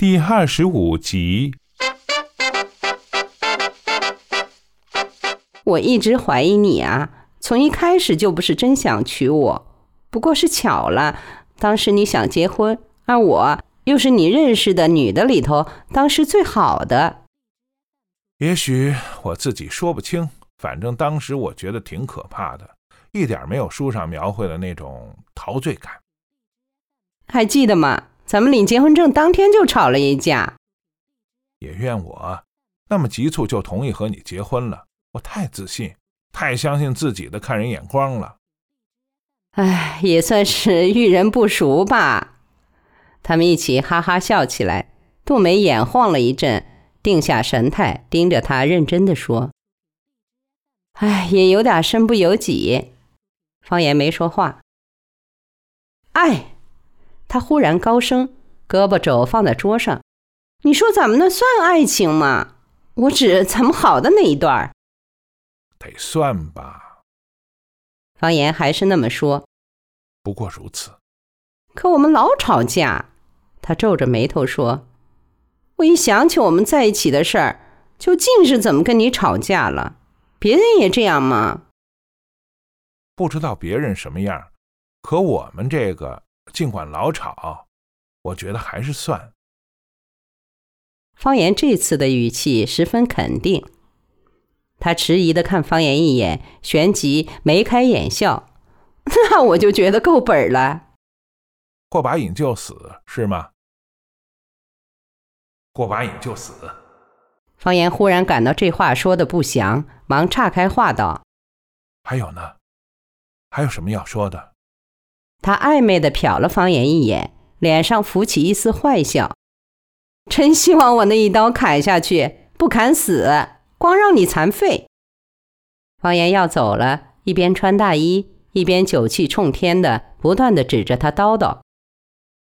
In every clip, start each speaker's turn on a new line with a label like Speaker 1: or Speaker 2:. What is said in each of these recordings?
Speaker 1: 第二十五集。
Speaker 2: 我一直怀疑你啊，从一开始就不是真想娶我，不过是巧了，当时你想结婚，而我又是你认识的女的里头当时最好的。
Speaker 1: 也许我自己说不清，反正当时我觉得挺可怕的，一点没有书上描绘的那种陶醉感。
Speaker 2: 还记得吗？咱们领结婚证当天就吵了一架。
Speaker 1: 也怨我那么急促就同意和你结婚了，我太自信，太相信自己的看人眼光了。
Speaker 2: 唉，也算是遇人不淑吧。他们一起哈哈笑起来。杜梅眼晃了一阵，定下神态，盯着他，认真的说：“哎，也有点身不由己。”方言没说话。爱。他忽然高声，胳膊肘放在桌上：“你说咱们那算爱情吗？我指咱们好的那一段。”
Speaker 1: 得算吧。
Speaker 2: 方言还是那么说。
Speaker 1: 不过如此。
Speaker 2: 可我们老吵架。他皱着眉头说：“我一想起我们在一起的事儿，就尽是怎么跟你吵架了。别人也这样吗？”
Speaker 1: 不知道别人什么样，可我们这个。尽管老吵，我觉得还是算。
Speaker 2: 方言这次的语气十分肯定，他迟疑的看方言一眼，旋即眉开眼笑。那我就觉得够本了。
Speaker 1: 过把瘾就死是吗？过把瘾就死。
Speaker 2: 方言忽然感到这话说的不祥，忙岔开话道：“
Speaker 1: 还有呢？还有什么要说的？”
Speaker 2: 他暧昧的瞟了方言一眼，脸上浮起一丝坏笑。真希望我那一刀砍下去，不砍死，光让你残废。方言要走了，一边穿大衣，一边酒气冲天的不断的指着他叨叨：“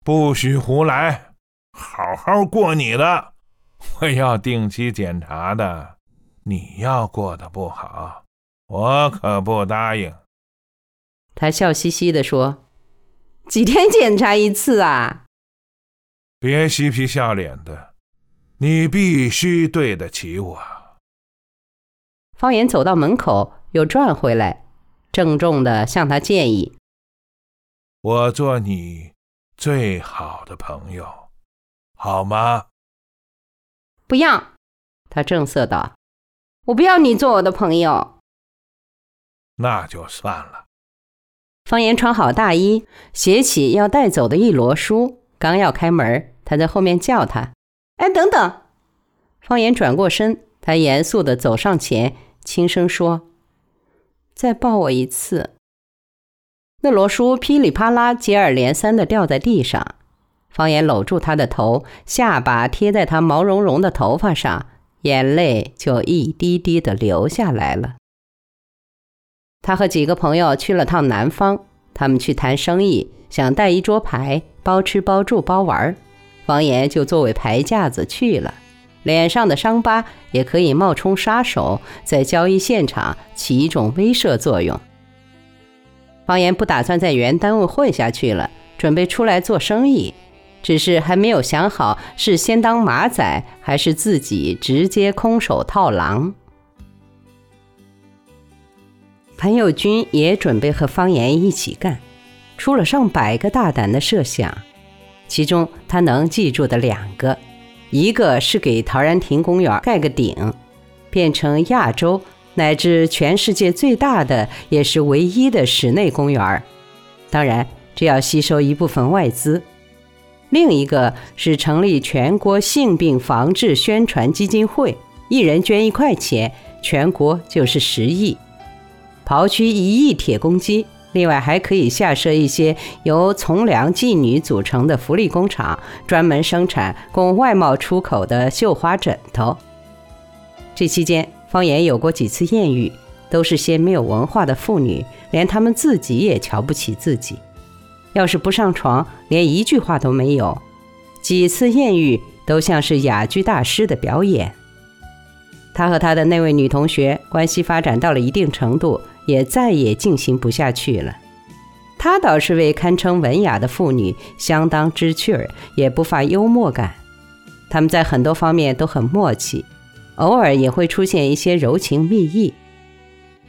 Speaker 1: 不许胡来，好好过你的，我要定期检查的。你要过得不好，我可不答应。”
Speaker 2: 他笑嘻嘻的说。几天检查一次啊？
Speaker 1: 别嬉皮笑脸的，你必须对得起我。
Speaker 2: 方言走到门口，又转回来，郑重的向他建议：“
Speaker 1: 我做你最好的朋友，好吗？”
Speaker 2: 不要，他正色道：“我不要你做我的朋友。”
Speaker 1: 那就算了。
Speaker 2: 方言穿好大衣，携起要带走的一摞书，刚要开门，他在后面叫他：“哎，等等！”方言转过身，他严肃地走上前，轻声说：“再抱我一次。”那摞书噼里啪啦，接二连三地掉在地上。方言搂住他的头，下巴贴在他毛茸茸的头发上，眼泪就一滴滴地流下来了。他和几个朋友去了趟南方，他们去谈生意，想带一桌牌，包吃包住包玩。方言就作为牌架子去了，脸上的伤疤也可以冒充杀手，在交易现场起一种威慑作用。方言不打算在原单位混下去了，准备出来做生意，只是还没有想好是先当马仔，还是自己直接空手套狼。潘友军也准备和方言一起干，出了上百个大胆的设想，其中他能记住的两个，一个是给陶然亭公园盖个顶，变成亚洲乃至全世界最大的也是唯一的室内公园，当然这要吸收一部分外资；另一个是成立全国性病防治宣传基金会，一人捐一块钱，全国就是十亿。刨去一亿铁公鸡，另外还可以下设一些由从良妓女组成的福利工厂，专门生产供外贸出口的绣花枕头。这期间，方言有过几次艳遇，都是些没有文化的妇女，连她们自己也瞧不起自己。要是不上床，连一句话都没有。几次艳遇都像是哑剧大师的表演。他和他的那位女同学关系发展到了一定程度。也再也进行不下去了。她倒是位堪称文雅的妇女相当知趣儿，也不乏幽默感。他们在很多方面都很默契，偶尔也会出现一些柔情蜜意。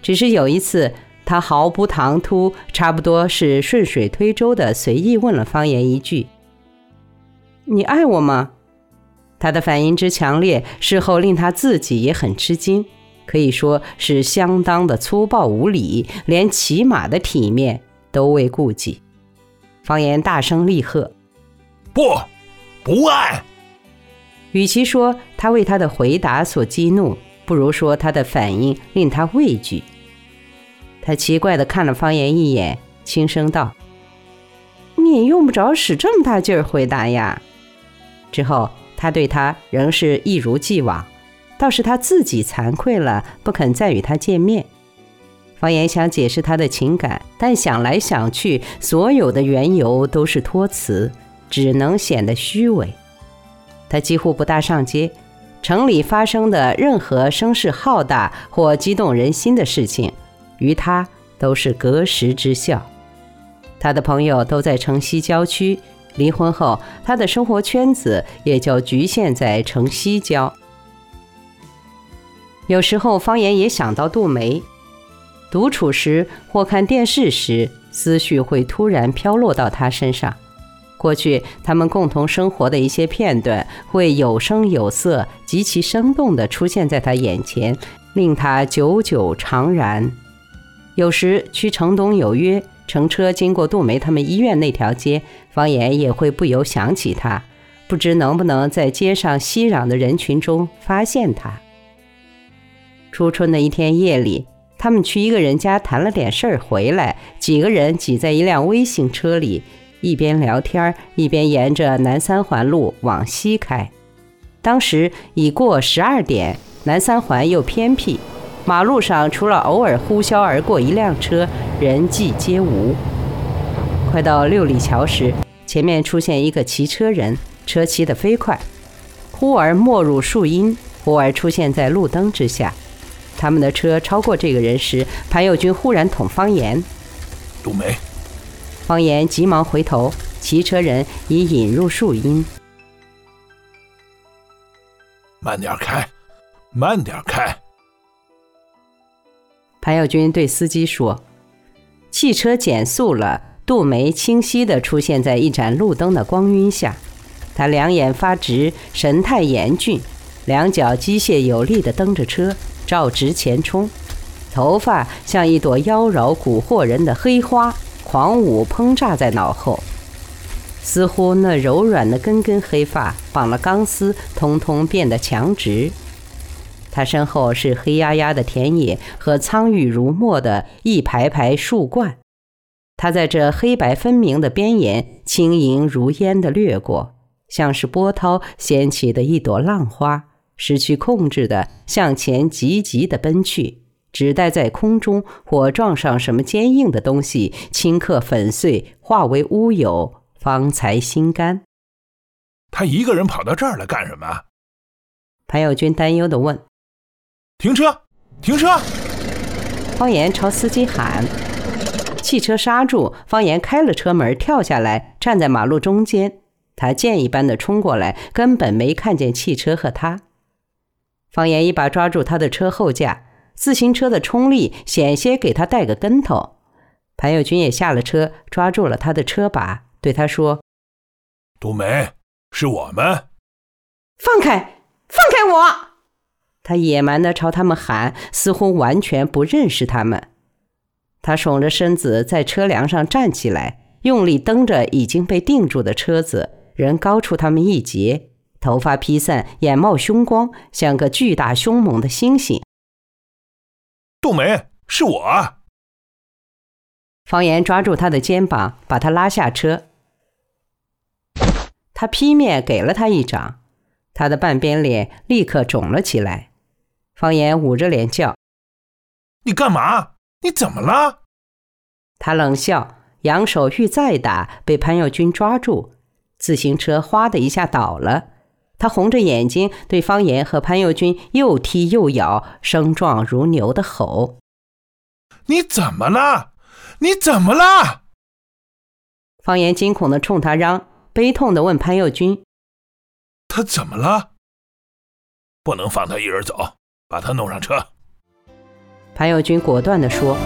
Speaker 2: 只是有一次，他毫不唐突，差不多是顺水推舟的随意问了方言一句：“你爱我吗？”他的反应之强烈，事后令他自己也很吃惊，可以说是相当的粗暴无礼，连起码的体面都未顾及。方言大声厉喝：“
Speaker 1: 不，不爱！”
Speaker 2: 与其说他为他的回答所激怒，不如说他的反应令他畏惧。他奇怪的看了方言一眼，轻声道：“你也用不着使这么大劲儿回答呀。”之后，他对他仍是一如既往，倒是他自己惭愧了，不肯再与他见面。方言想解释他的情感，但想来想去，所有的缘由都是托词，只能显得虚伪。他几乎不大上街，城里发生的任何声势浩大或激动人心的事情，于他都是隔时之笑。他的朋友都在城西郊区，离婚后，他的生活圈子也就局限在城西郊。有时候，方言也想到杜梅，独处时或看电视时，思绪会突然飘落到他身上。过去他们共同生活的一些片段，会有声有色、极其生动地出现在他眼前，令他久久长然。有时去城东有约，乘车经过杜梅他们医院那条街，方言也会不由想起他，不知能不能在街上熙攘的人群中发现他。初春的一天夜里，他们去一个人家谈了点事儿，回来，几个人挤在一辆微型车里。一边聊天一边沿着南三环路往西开。当时已过十二点，南三环又偏僻，马路上除了偶尔呼啸而过一辆车，人迹皆无。快到六里桥时，前面出现一个骑车人，车骑得飞快，忽而没入树荫，忽而出现在路灯之下。他们的车超过这个人时，潘友军忽然捅方言：“
Speaker 1: 杜梅。”
Speaker 2: 方言急忙回头，骑车人已引入树荫。
Speaker 1: 慢点开，慢点开。
Speaker 2: 潘耀军对司机说：“汽车减速了。”杜梅清晰地出现在一盏路灯的光晕下，他两眼发直，神态严峻，两脚机械有力地蹬着车，照直前冲，头发像一朵妖娆蛊惑人的黑花。狂舞烹炸在脑后，似乎那柔软的根根黑发绑了钢丝，通通变得强直。他身后是黑压压的田野和苍郁如墨的一排排树冠。他在这黑白分明的边沿轻盈如烟的掠过，像是波涛掀起的一朵浪花，失去控制的向前急急的奔去。只待在空中或撞上什么坚硬的东西，顷刻粉碎，化为乌有，方才心甘。
Speaker 1: 他一个人跑到这儿来干什么？
Speaker 2: 潘友军担忧地问。
Speaker 1: 停车！停车！
Speaker 2: 方言朝司机喊。汽车刹住，方言开了车门，跳下来，站在马路中间。他箭一般的冲过来，根本没看见汽车和他。方言一把抓住他的车后架。自行车的冲力险些给他带个跟头，潘友军也下了车，抓住了他的车把，对他说：“
Speaker 1: 杜梅，是我们，
Speaker 2: 放开，放开我！”他野蛮地朝他们喊，似乎完全不认识他们。他耸着身子在车梁上站起来，用力蹬着已经被定住的车子，人高出他们一截，头发披散，眼冒凶光，像个巨大凶猛的猩猩。
Speaker 1: 杜梅，是我。
Speaker 2: 方言抓住他的肩膀，把他拉下车。他劈面给了他一掌，他的半边脸立刻肿了起来。方言捂着脸叫：“
Speaker 1: 你干嘛？你怎么了？”
Speaker 2: 他冷笑，扬手欲再打，被潘耀军抓住。自行车哗的一下倒了。他红着眼睛对方言和潘佑军又踢又咬，声壮如牛的吼：“
Speaker 1: 你怎么了？你怎么了？”
Speaker 2: 方言惊恐的冲他嚷，悲痛的问潘佑军：“
Speaker 1: 他怎么了？不能放他一人走，把他弄上车。
Speaker 2: 潘友军果断地说。